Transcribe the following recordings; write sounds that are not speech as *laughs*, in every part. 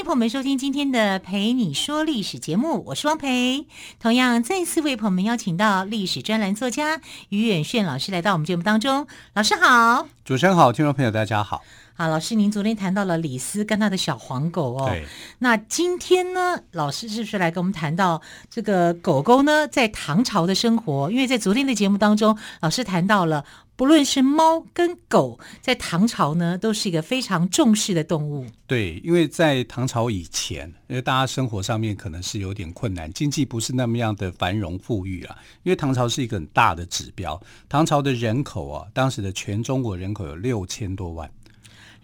欢迎朋友们收听今天的《陪你说历史》节目，我是汪培。同样，再次为朋友们邀请到历史专栏作家于远炫老师来到我们节目当中。老师好，主持人好，听众朋友大家好。好，老师，您昨天谈到了李斯跟他的小黄狗哦。对。那今天呢，老师是不是来跟我们谈到这个狗狗呢，在唐朝的生活？因为在昨天的节目当中，老师谈到了。不论是猫跟狗，在唐朝呢，都是一个非常重视的动物。对，因为在唐朝以前，因为大家生活上面可能是有点困难，经济不是那么样的繁荣富裕啊。因为唐朝是一个很大的指标，唐朝的人口啊，当时的全中国人口有六千多万。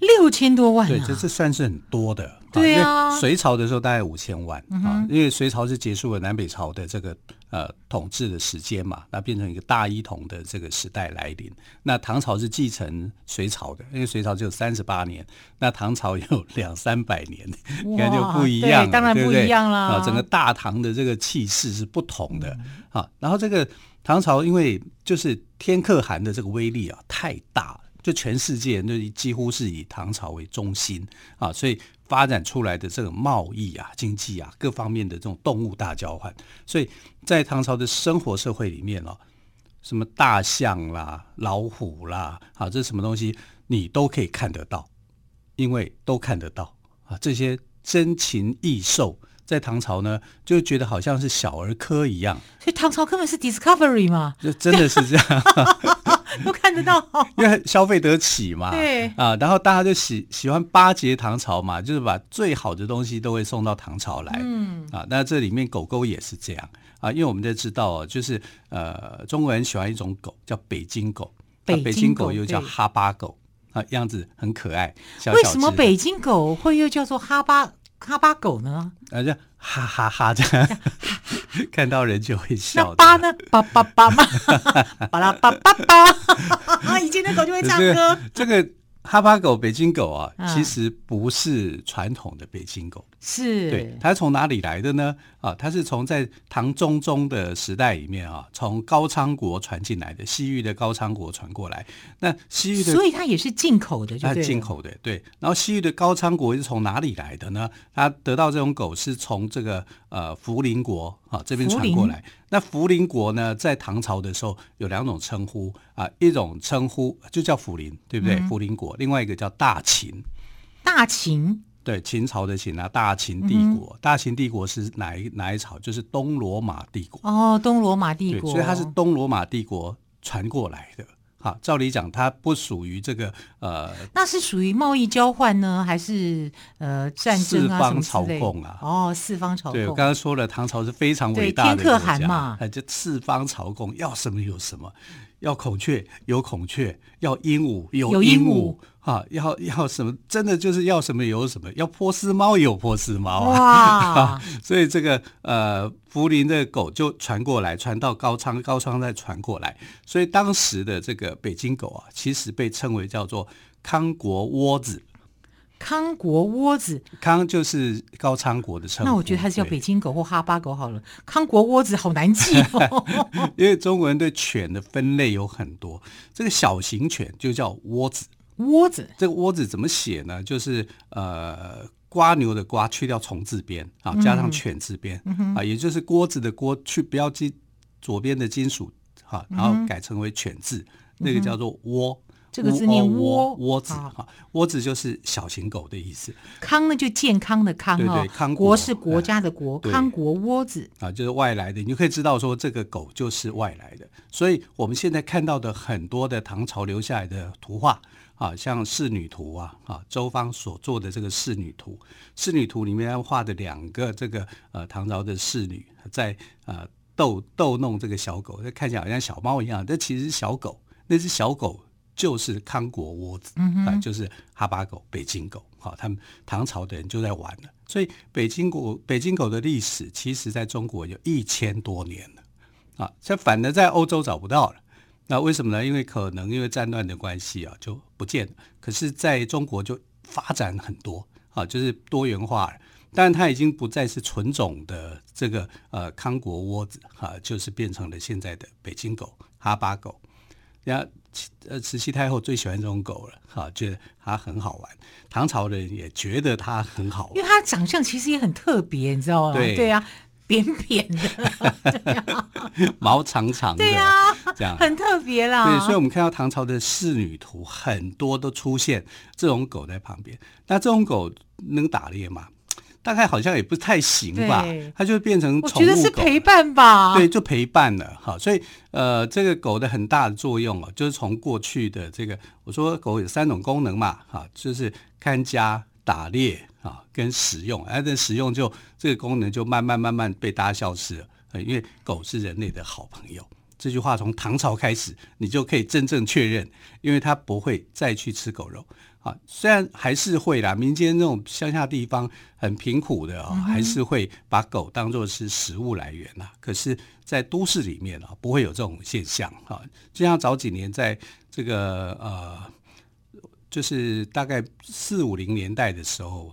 六千多万、啊，对，这这算是很多的。对啊，因为隋朝的时候大概五千万、嗯、啊，因为隋朝是结束了南北朝的这个呃统治的时间嘛，那变成一个大一统的这个时代来临。那唐朝是继承隋朝的，因为隋朝只有三十八年，那唐朝有两三百年，你看就不一样，当然不一样了啊。整个大唐的这个气势是不同的、嗯、啊。然后这个唐朝因为就是天可汗的这个威力啊太大了。就全世界，就几乎是以唐朝为中心啊，所以发展出来的这个贸易啊、经济啊各方面的这种动物大交换，所以在唐朝的生活社会里面哦，什么大象啦、老虎啦，啊，这是什么东西你都可以看得到，因为都看得到啊，这些珍禽异兽在唐朝呢，就觉得好像是小儿科一样。所以唐朝根本是 Discovery 嘛，就真的是这样。*laughs* *laughs* 都看得到，因为消费得起嘛，对。啊，然后大家就喜喜欢巴结唐朝嘛，就是把最好的东西都会送到唐朝来，嗯。啊，那这里面狗狗也是这样。啊，因为我们都知道，就是呃，中国人喜欢一种狗叫北京狗，北京狗，啊，北京狗又叫哈巴狗。啊，样子很可爱小小。为什么北京狗会又叫做哈巴哈巴狗呢？啊，就哈哈哈这样。*laughs* *laughs* 看到人就会笑。那八呢？八八八嘛，巴拉巴巴巴。*laughs* 以前的狗就会唱歌。这个哈巴狗、北京狗啊，其实不是传统的北京狗。是，对，它是从哪里来的呢？啊，它是从在唐中宗的时代里面啊，从高昌国传进来的，西域的高昌国传过来。那西域的，所以它也是进口的，它是进口的，对。然后西域的高昌国是从哪里来的呢？它得到这种狗是从这个呃福林国啊这边传过来。那福林国呢，在唐朝的时候有两种称呼啊，一种称呼就叫福林，对不对？嗯、福临国，另外一个叫大秦，大秦。对，秦朝的秦啊，大秦帝国，嗯、大秦帝国是哪一哪一朝？就是东罗马帝国。哦，东罗马帝国，所以它是东罗马帝国传过来的。好，照理讲，它不属于这个呃，那是属于贸易交换呢，还是呃战争啊？四方朝贡啊？哦，四方朝贡。对，我刚刚说了，唐朝是非常伟大的天可汗嘛，就四方朝贡，要什么有什么，要孔雀有孔雀，要鹦鹉有鹦鹉。啊，要要什么？真的就是要什么有什么，要波斯猫有波斯猫 *laughs* 啊！所以这个呃，福林的狗就传过来，传到高昌，高昌再传过来。所以当时的这个北京狗啊，其实被称为叫做康国窝子。康国窝子，康就是高昌国的称呼。那我觉得还是叫北京狗或哈巴狗好了。康国窝子好难记哦，*laughs* 因为中国人对犬的分类有很多，这个小型犬就叫窝子。窝子，这个窝子怎么写呢？就是呃，瓜牛的瓜去掉虫字边啊，加上犬字边、嗯、啊，也就是锅子的锅去不要金左边的金属哈、啊，然后改成为犬字，嗯、那个叫做窝。这个字念窝，窝子哈，窝子就是小型狗的意思。康呢就健康的康哦，对对，康国是国家的国，哎、康国窝子啊，就是外来的，你就可以知道说这个狗就是外来的。所以我们现在看到的很多的唐朝留下来的图画。啊，像仕女图啊，啊，周芳所做的这个仕女图，仕女图里面画的两个这个呃唐朝的仕女在呃逗逗弄这个小狗，这看起来好像小猫一样，这其实是小狗，那只小狗就是康国窝子，嗯啊，就是哈巴狗、北京狗，好、啊，他们唐朝的人就在玩了，所以北京狗、北京狗的历史，其实在中国有一千多年了，啊，这反而在欧洲找不到了。那为什么呢？因为可能因为战乱的关系啊，就不见了。可是在中国就发展很多啊，就是多元化，但它已经不再是纯种的这个呃康国窝子哈、啊，就是变成了现在的北京狗、哈巴狗。然后呃慈禧太后最喜欢这种狗了哈、啊，觉得它很好玩。唐朝人也觉得它很好玩，因为它长相其实也很特别，你知道吗？对对啊。扁扁的，*laughs* 毛长长的，对呀、啊，这样很特别啦。对，所以我们看到唐朝的仕女图很多都出现这种狗在旁边。那这种狗能打猎吗？大概好像也不太行吧。它就变成宠物狗，我觉得是陪伴吧。对，就陪伴了哈。所以呃，这个狗的很大的作用哦，就是从过去的这个，我说狗有三种功能嘛，哈，就是看家、打猎。啊，跟使用，哎、啊，这使用就这个功能就慢慢慢慢被大家消失了。因为狗是人类的好朋友，这句话从唐朝开始，你就可以真正确认，因为它不会再去吃狗肉。啊，虽然还是会啦，民间那种乡下地方很贫苦的啊、哦，还是会把狗当作是食物来源呐。可是，在都市里面啊，不会有这种现象啊。就像早几年在这个呃，就是大概四五零年代的时候。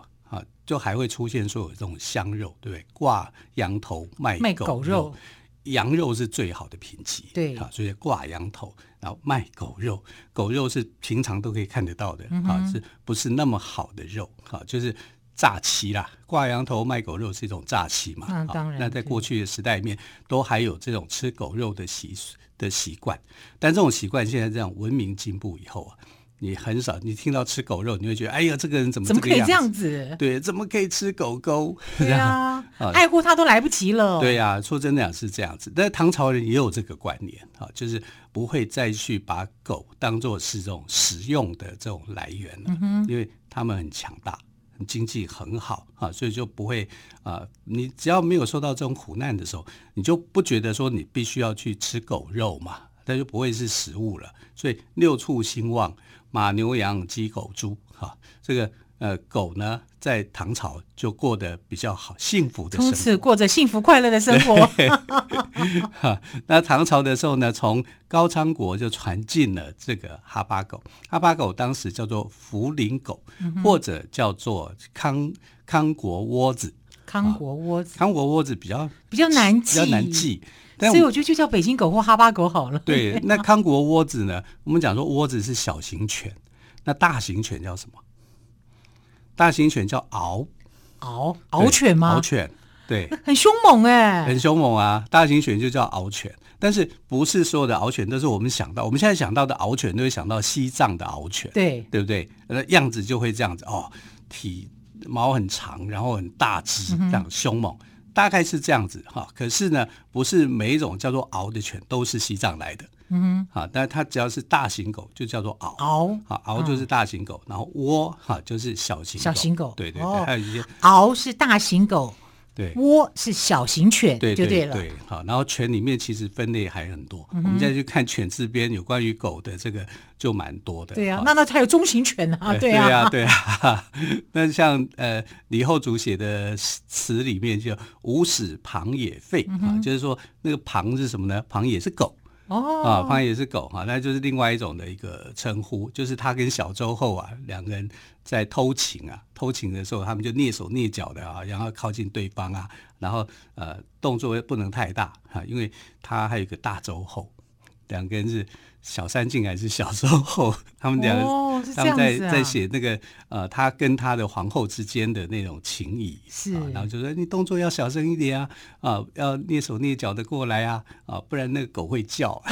就还会出现说有这种香肉，对不对？挂羊头卖狗肉，狗肉羊肉是最好的品级，对啊，所以挂羊头，然后卖狗肉，狗肉是平常都可以看得到的、嗯、啊，是不是那么好的肉？啊，就是诈欺啦，挂羊头卖狗肉是一种诈欺嘛？那当然、啊，那在过去的时代里面，都还有这种吃狗肉的习的习惯，但这种习惯现在这样文明进步以后啊。你很少，你听到吃狗肉，你会觉得，哎呀，这个人怎么怎么可以这样子？对，怎么可以吃狗狗？*laughs* 对啊，爱护他都来不及了。对呀、啊，说真的是这样子。但是唐朝人也有这个观念啊，就是不会再去把狗当做是这种食用的这种来源了，嗯、因为他们很强大，经济很好啊，所以就不会啊。你只要没有受到这种苦难的时候，你就不觉得说你必须要去吃狗肉嘛，那就不会是食物了。所以六畜兴旺。马牛羊鸡狗猪，哈，这个呃狗呢，在唐朝就过得比较好，幸福的生活，从此过着幸福快乐的生活。*laughs* 哈，那唐朝的时候呢，从高昌国就传进了这个哈巴狗，哈巴狗当时叫做福陵狗，嗯，或者叫做康康国窝子，康国窝子，康国窝子比较比较难记，比较难记。所以我觉得就叫北京狗或哈巴狗好了。对，*laughs* 那康国窝子呢？我们讲说窝子是小型犬，那大型犬叫什么？大型犬叫獒。獒獒犬吗？獒犬，对，*laughs* 很凶猛哎、欸，很凶猛啊！大型犬就叫獒犬，但是不是所有的獒犬都是我们想到？我们现在想到的獒犬都会想到西藏的獒犬，对，对不对？那样子就会这样子哦，体毛很长，然后很大只，这样凶猛。嗯大概是这样子哈，可是呢，不是每一种叫做獒的犬都是西藏来的，嗯哼，啊，但它只要是大型狗就叫做獒，獒，好，獒就是大型狗，嗯、然后窝哈就是小型狗。小型狗，对对对，哦、还有一些獒是大型狗。对，窝是小型犬，对对对对，好，然后犬里面其实分类还很多，嗯、我们再去看犬字边有关于狗的这个就蛮多的。对啊，那那它有中型犬啊，对啊，对啊，对啊。*laughs* 那像呃李后主写的词里面就“无屎旁也吠”啊、嗯，就是说那个旁是什么呢？旁也是狗。哦，啊，庞也是狗哈，那就是另外一种的一个称呼，就是他跟小周后啊两个人在偷情啊，偷情的时候他们就蹑手蹑脚的啊，然后靠近对方啊，然后呃动作不能太大哈，因为他还有一个大周后，两个人是。小三进还是小周后，*laughs* 他们两个、哦啊、他们在在写那个呃，他跟他的皇后之间的那种情谊是、啊，然后就说你动作要小声一点啊，啊，要蹑手蹑脚的过来啊，啊，不然那个狗会叫。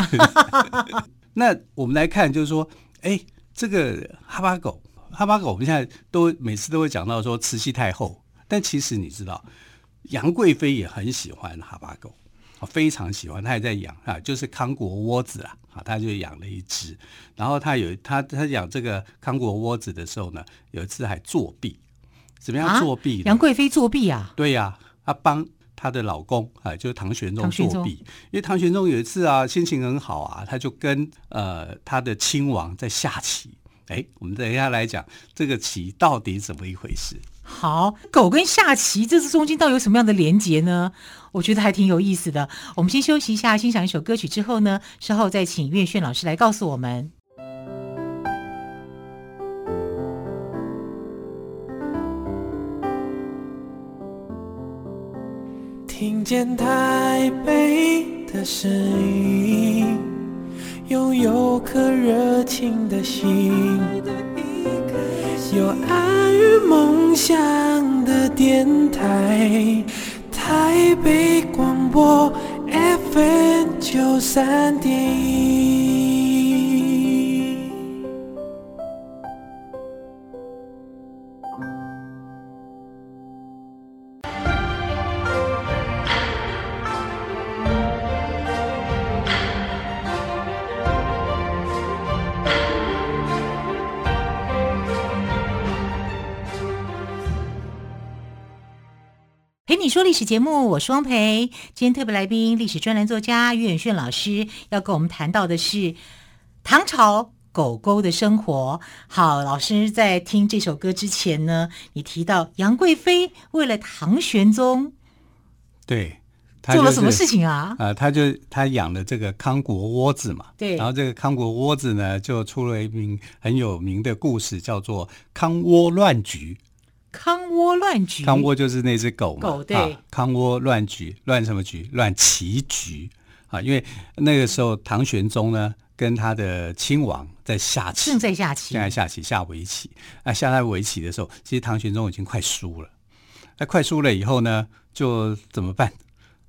*laughs* 那我们来看，就是说，哎，这个哈巴狗，哈巴狗，我们现在都每次都会讲到说慈禧太后，但其实你知道，杨贵妃也很喜欢哈巴狗。非常喜欢，他也在养啊，就是康国窝子啊，啊，他就养了一只。然后他有他他养这个康国窝子的时候呢，有一次还作弊，怎么样作弊？杨贵妃作弊啊？对呀、啊，他帮她的老公啊，就是唐玄宗作弊。因为唐玄宗有一次啊，心情很好啊，他就跟呃他的亲王在下棋。哎，我们等一下来讲这个棋到底怎么一回事。好，狗跟下棋，这是中间到底有什么样的连结呢？我觉得还挺有意思的。我们先休息一下，欣赏一首歌曲之后呢，稍后再请岳炫老师来告诉我们。听见台北的声音，拥有颗热情的心，有爱与梦想的电台，台北广播 FM 九三点说历史节目，我是汪培。今天特别来宾，历史专栏作家岳远炫老师要跟我们谈到的是唐朝狗狗的生活。好，老师在听这首歌之前呢，你提到杨贵妃为了唐玄宗，对，就是、做了什么事情啊？啊、呃，他就他养了这个康国窝子嘛，对，然后这个康国窝子呢，就出了一名很有名的故事，叫做康窝乱局。康窝乱局，康窝就是那只狗嘛。狗对，啊、康窝乱局，乱什么局？乱棋局啊！因为那个时候唐玄宗呢，跟他的亲王在下棋，正在下棋，正在下棋，下围棋。啊，下在围棋的时候，其实唐玄宗已经快输了。那快输了以后呢，就怎么办？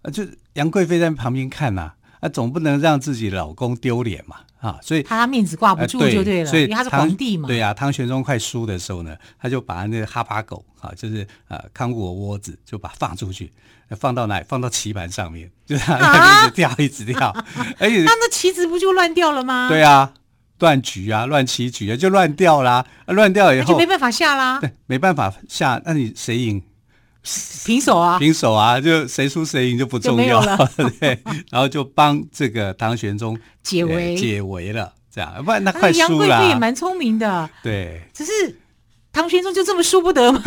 啊，就杨贵妃在旁边看呐、啊，啊，总不能让自己老公丢脸嘛。啊，所以怕他面子挂不住就对了，呃、对，所以因为他是皇帝嘛。对呀、啊，唐玄宗快输的时候呢，他就把那个哈巴狗啊，就是呃康国窝子，就把它放出去，放到哪里？放到棋盘上面，就让它一直掉，一直掉，*laughs* 而且那那棋子不就乱掉了吗？对啊，乱局啊，乱棋局啊，就乱掉啦，乱掉以后就没办法下啦。对，没办法下，那你谁赢？平手啊，平手啊，就谁输谁赢就不重要了。*laughs* 对，然后就帮这个唐玄宗解围，解围了。这样，不然那快输了。杨贵妃也蛮聪明的，对，只是唐玄宗就这么输不得吗？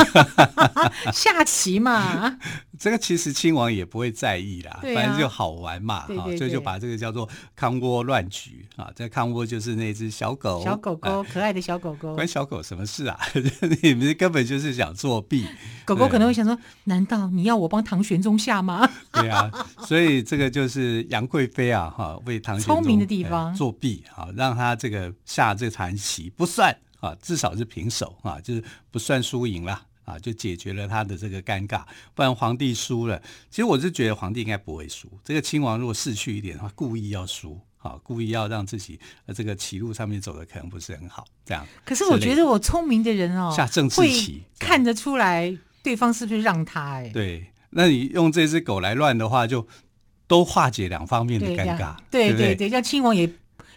*laughs* 下棋嘛，这个其实亲王也不会在意啦，反正就好玩嘛，对对对，所以就把这个叫做康窝乱局啊。这康窝就是那只小狗，小狗狗，可爱的小狗狗，关小狗什么事啊？*laughs* 你们根本就是想作弊。狗狗可能会想说：难道你要我帮唐玄宗下吗？对啊，所以这个就是杨贵妃啊，哈，为唐玄宗聪明的地方作弊啊，让他这个下这盘棋不算。啊，至少是平手啊，就是不算输赢了啊，就解决了他的这个尴尬。不然皇帝输了，其实我是觉得皇帝应该不会输。这个亲王如果逝去一点的话，故意要输啊，故意要让自己呃这个棋路上面走的可能不是很好，这样。可是我觉得我聪明的人哦，下政治棋看得出来对方是不是让他哎。对，那你用这只狗来乱的话，就都化解两方面的尴尬。对对对，对，像亲王也。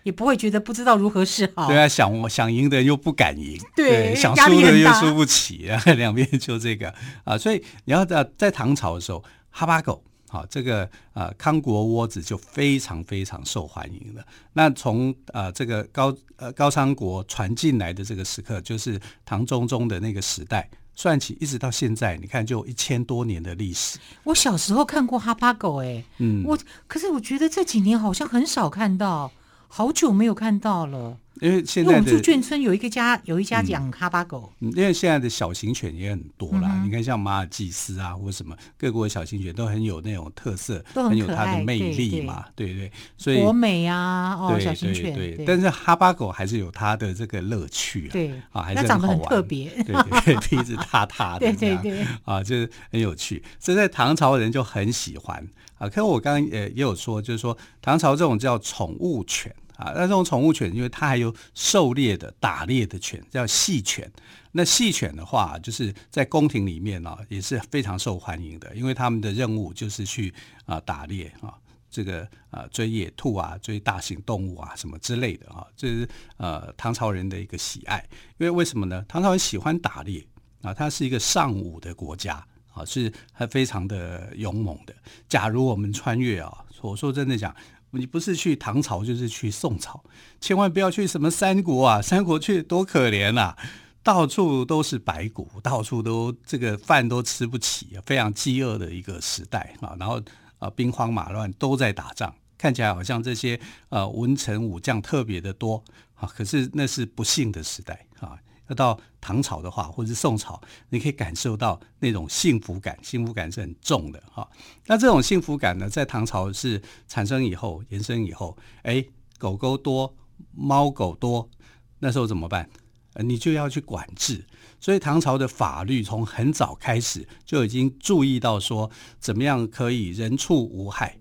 也不会觉得不知道如何是好。对啊，想我想赢的又不敢赢，对，对想输的又输不起啊，*laughs* 两边就这个啊。所以你要在在唐朝的时候，哈巴狗好、啊、这个呃康国窝子就非常非常受欢迎了。那从呃这个高呃高昌国传进来的这个时刻，就是唐中宗的那个时代算起，一直到现在，你看就一千多年的历史。我小时候看过哈巴狗，哎，嗯，我可是我觉得这几年好像很少看到。好久没有看到了。因为现在的我们住眷村有一个家，有一家养哈巴狗。嗯，因为现在的小型犬也很多啦。嗯、你看，像马尔济斯啊，或什么各国的小型犬都很有那种特色，很，很有它的魅力嘛。对对，对，所以国美啊，哦，对小型犬。对，对，但是哈巴狗还是有它的这个乐趣啊。对啊，还是长得很特别。对对，鼻子塌塌的。*laughs* 对对对。啊，就是很有趣。这在唐朝人就很喜欢啊。可我刚刚也也有说，就是说唐朝这种叫宠物犬。啊，那这种宠物犬，因为它还有狩猎的、打猎的犬，叫戏犬。那戏犬的话，就是在宫廷里面呢、啊，也是非常受欢迎的，因为他们的任务就是去啊打猎啊，这个啊追野兔啊，追大型动物啊什么之类的啊，这是呃唐朝人的一个喜爱。因为为什么呢？唐朝人喜欢打猎啊，它是一个尚武的国家啊，是还非常的勇猛的。假如我们穿越啊，我说真的讲。你不是去唐朝，就是去宋朝，千万不要去什么三国啊！三国去多可怜啊！到处都是白骨，到处都这个饭都吃不起，非常饥饿的一个时代啊。然后啊，兵荒马乱都在打仗，看起来好像这些呃文臣武将特别的多啊。可是那是不幸的时代啊。那到唐朝的话，或者是宋朝，你可以感受到那种幸福感，幸福感是很重的哈。那这种幸福感呢，在唐朝是产生以后，延伸以后，哎，狗狗多，猫狗多，那时候怎么办？你就要去管制。所以唐朝的法律从很早开始就已经注意到说，怎么样可以人畜无害。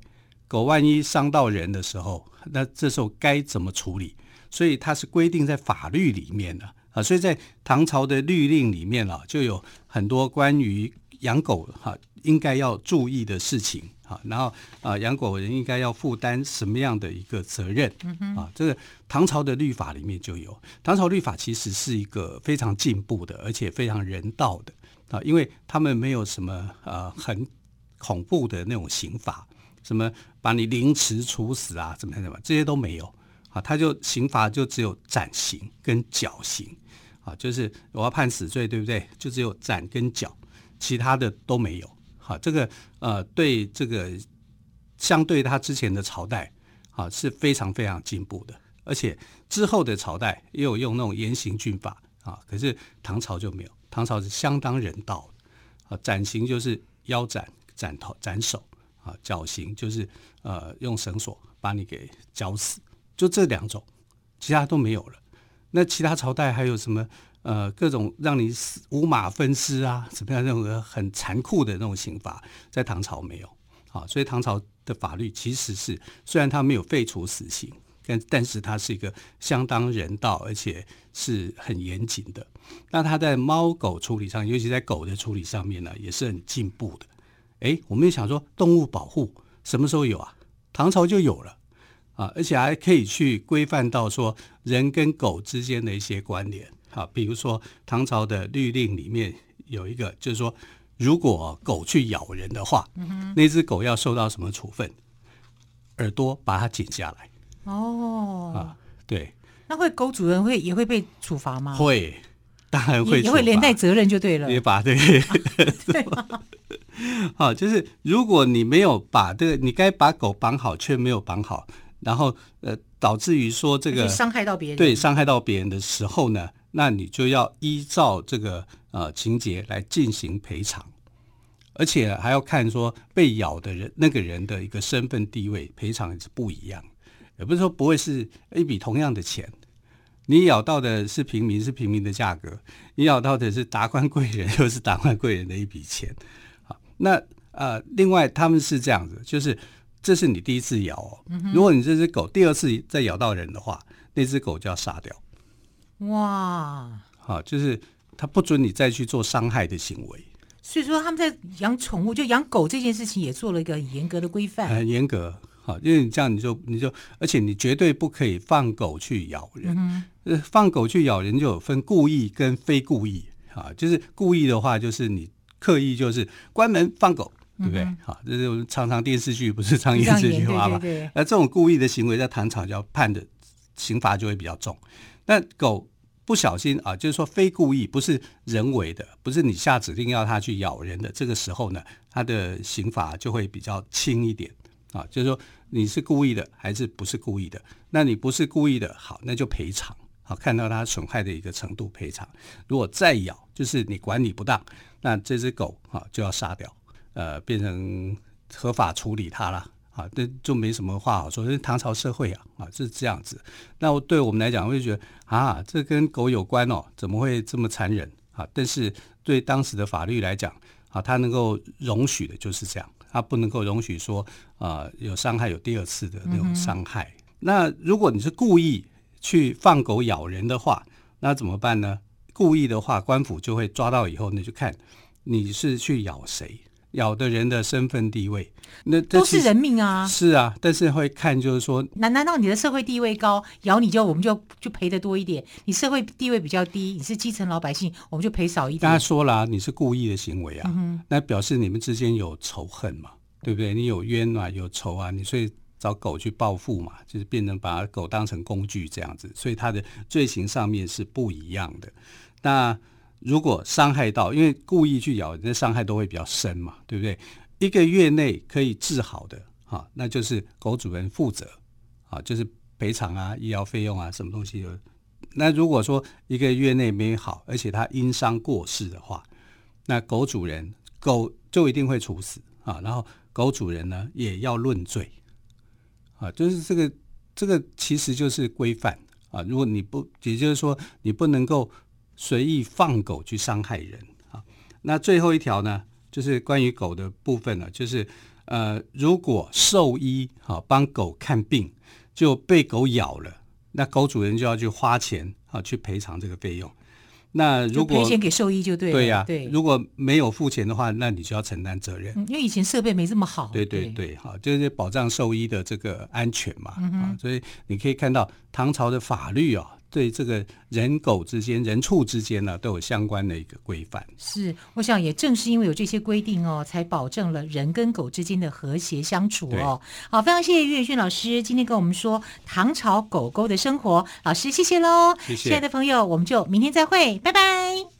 狗万一伤到人的时候，那这时候该怎么处理？所以它是规定在法律里面的。啊，所以在唐朝的律令里面啊，就有很多关于养狗哈应该要注意的事情啊，然后啊养狗人应该要负担什么样的一个责任啊？这个唐朝的律法里面就有。唐朝律法其实是一个非常进步的，而且非常人道的啊，因为他们没有什么呃很恐怖的那种刑法，什么把你凌迟处死啊，怎么样怎么，这些都没有他就刑罚就只有斩刑跟绞刑。啊，就是我要判死罪，对不对？就只有斩跟绞，其他的都没有。好，这个呃，对这个相对他之前的朝代啊是非常非常进步的，而且之后的朝代也有用那种严刑峻法啊，可是唐朝就没有，唐朝是相当人道的啊，斩刑就是腰斩、斩头、斩首啊，绞刑就是呃用绳索把你给绞死，就这两种，其他都没有了。那其他朝代还有什么？呃，各种让你死五马分尸啊，怎么样那种很残酷的那种刑罚，在唐朝没有。好，所以唐朝的法律其实是虽然它没有废除死刑，但但是它是一个相当人道，而且是很严谨的。那它在猫狗处理上，尤其在狗的处理上面呢，也是很进步的。哎，我们也想说，动物保护什么时候有啊？唐朝就有了。啊，而且还可以去规范到说人跟狗之间的一些关联。好，比如说唐朝的律令里面有一个，就是说如果狗去咬人的话，嗯，那只狗要受到什么处分？耳朵把它剪下来。哦，啊，对。那会狗主人会也会被处罚吗？会，当然会，也会连带责任就对了。也把 *laughs* 对，对吧。好，就是如果你没有把这个，你该把狗绑好却没有绑好。然后呃，导致于说这个伤害到别人，对，伤害到别人的时候呢，那你就要依照这个呃情节来进行赔偿，而且还要看说被咬的人那个人的一个身份地位，赔偿也是不一样，也不是说不会是一笔同样的钱，你咬到的是平民是平民的价格，你咬到的是达官贵人又是达官贵人的一笔钱，好，那呃，另外他们是这样子，就是。这是你第一次咬哦，如果你这只狗第二次再咬到人的话，那只狗就要杀掉。哇，好，就是它不准你再去做伤害的行为。所以说他们在养宠物，就养狗这件事情也做了一个很严格的规范。很严格，好，因为你这样你就你就，而且你绝对不可以放狗去咬人。呃，放狗去咬人就有分故意跟非故意啊，就是故意的话，就是你刻意就是关门放狗。对不对？好、嗯，这是常常电视剧不是常演这句话吗？那这种故意的行为，在唐朝就要判的刑罚就会比较重。那狗不小心啊，就是说非故意，不是人为的，不是你下指令要它去咬人的，这个时候呢，它的刑罚就会比较轻一点啊。就是说你是故意的还是不是故意的？那你不是故意的，好，那就赔偿。好，看到它损害的一个程度赔偿。如果再咬，就是你管理不当，那这只狗啊就要杀掉。呃，变成合法处理它了啊，这就没什么话好说。因为唐朝社会啊，啊是这样子。那对我们来讲，会觉得啊，这跟狗有关哦，怎么会这么残忍啊？但是对当时的法律来讲啊，它能够容许的就是这样，它不能够容许说啊有伤害有第二次的那种伤害。嗯、那如果你是故意去放狗咬人的话，那怎么办呢？故意的话，官府就会抓到以后，你就看你是去咬谁。咬的人的身份地位，那都是人命啊！是啊，但是会看，就是说，难难道你的社会地位高，咬你就我们就就赔的多一点？你社会地位比较低，你是基层老百姓，我们就赔少一点。刚才说了啊，你是故意的行为啊，嗯、那表示你们之间有仇恨嘛，对不对？你有冤啊，有仇啊，你所以找狗去报复嘛，就是变成把狗当成工具这样子，所以它的罪行上面是不一样的。那如果伤害到，因为故意去咬人，那伤害都会比较深嘛，对不对？一个月内可以治好的，哈，那就是狗主人负责，啊，就是赔偿啊、医疗费用啊，什么东西的。那如果说一个月内没好，而且他因伤过世的话，那狗主人狗就一定会处死啊，然后狗主人呢也要论罪，啊，就是这个这个其实就是规范啊。如果你不，也就是说你不能够随意放狗去伤害人啊。那最后一条呢？就是关于狗的部分呢，就是呃，如果兽医好帮狗看病就被狗咬了，那狗主人就要去花钱啊去赔偿这个费用。那如果赔钱给兽医就对了。对呀、啊，对。如果没有付钱的话，那你就要承担责任。因为以前设备没这么好。对对对，好，就是保障兽医的这个安全嘛。嗯。啊，所以你可以看到唐朝的法律啊。对这个人狗之间、人畜之间呢，都有相关的一个规范。是，我想也正是因为有这些规定哦，才保证了人跟狗之间的和谐相处哦。好，非常谢谢于远逊老师今天跟我们说唐朝狗狗的生活，老师谢谢喽。谢谢，亲爱的朋友，我们就明天再会，拜拜。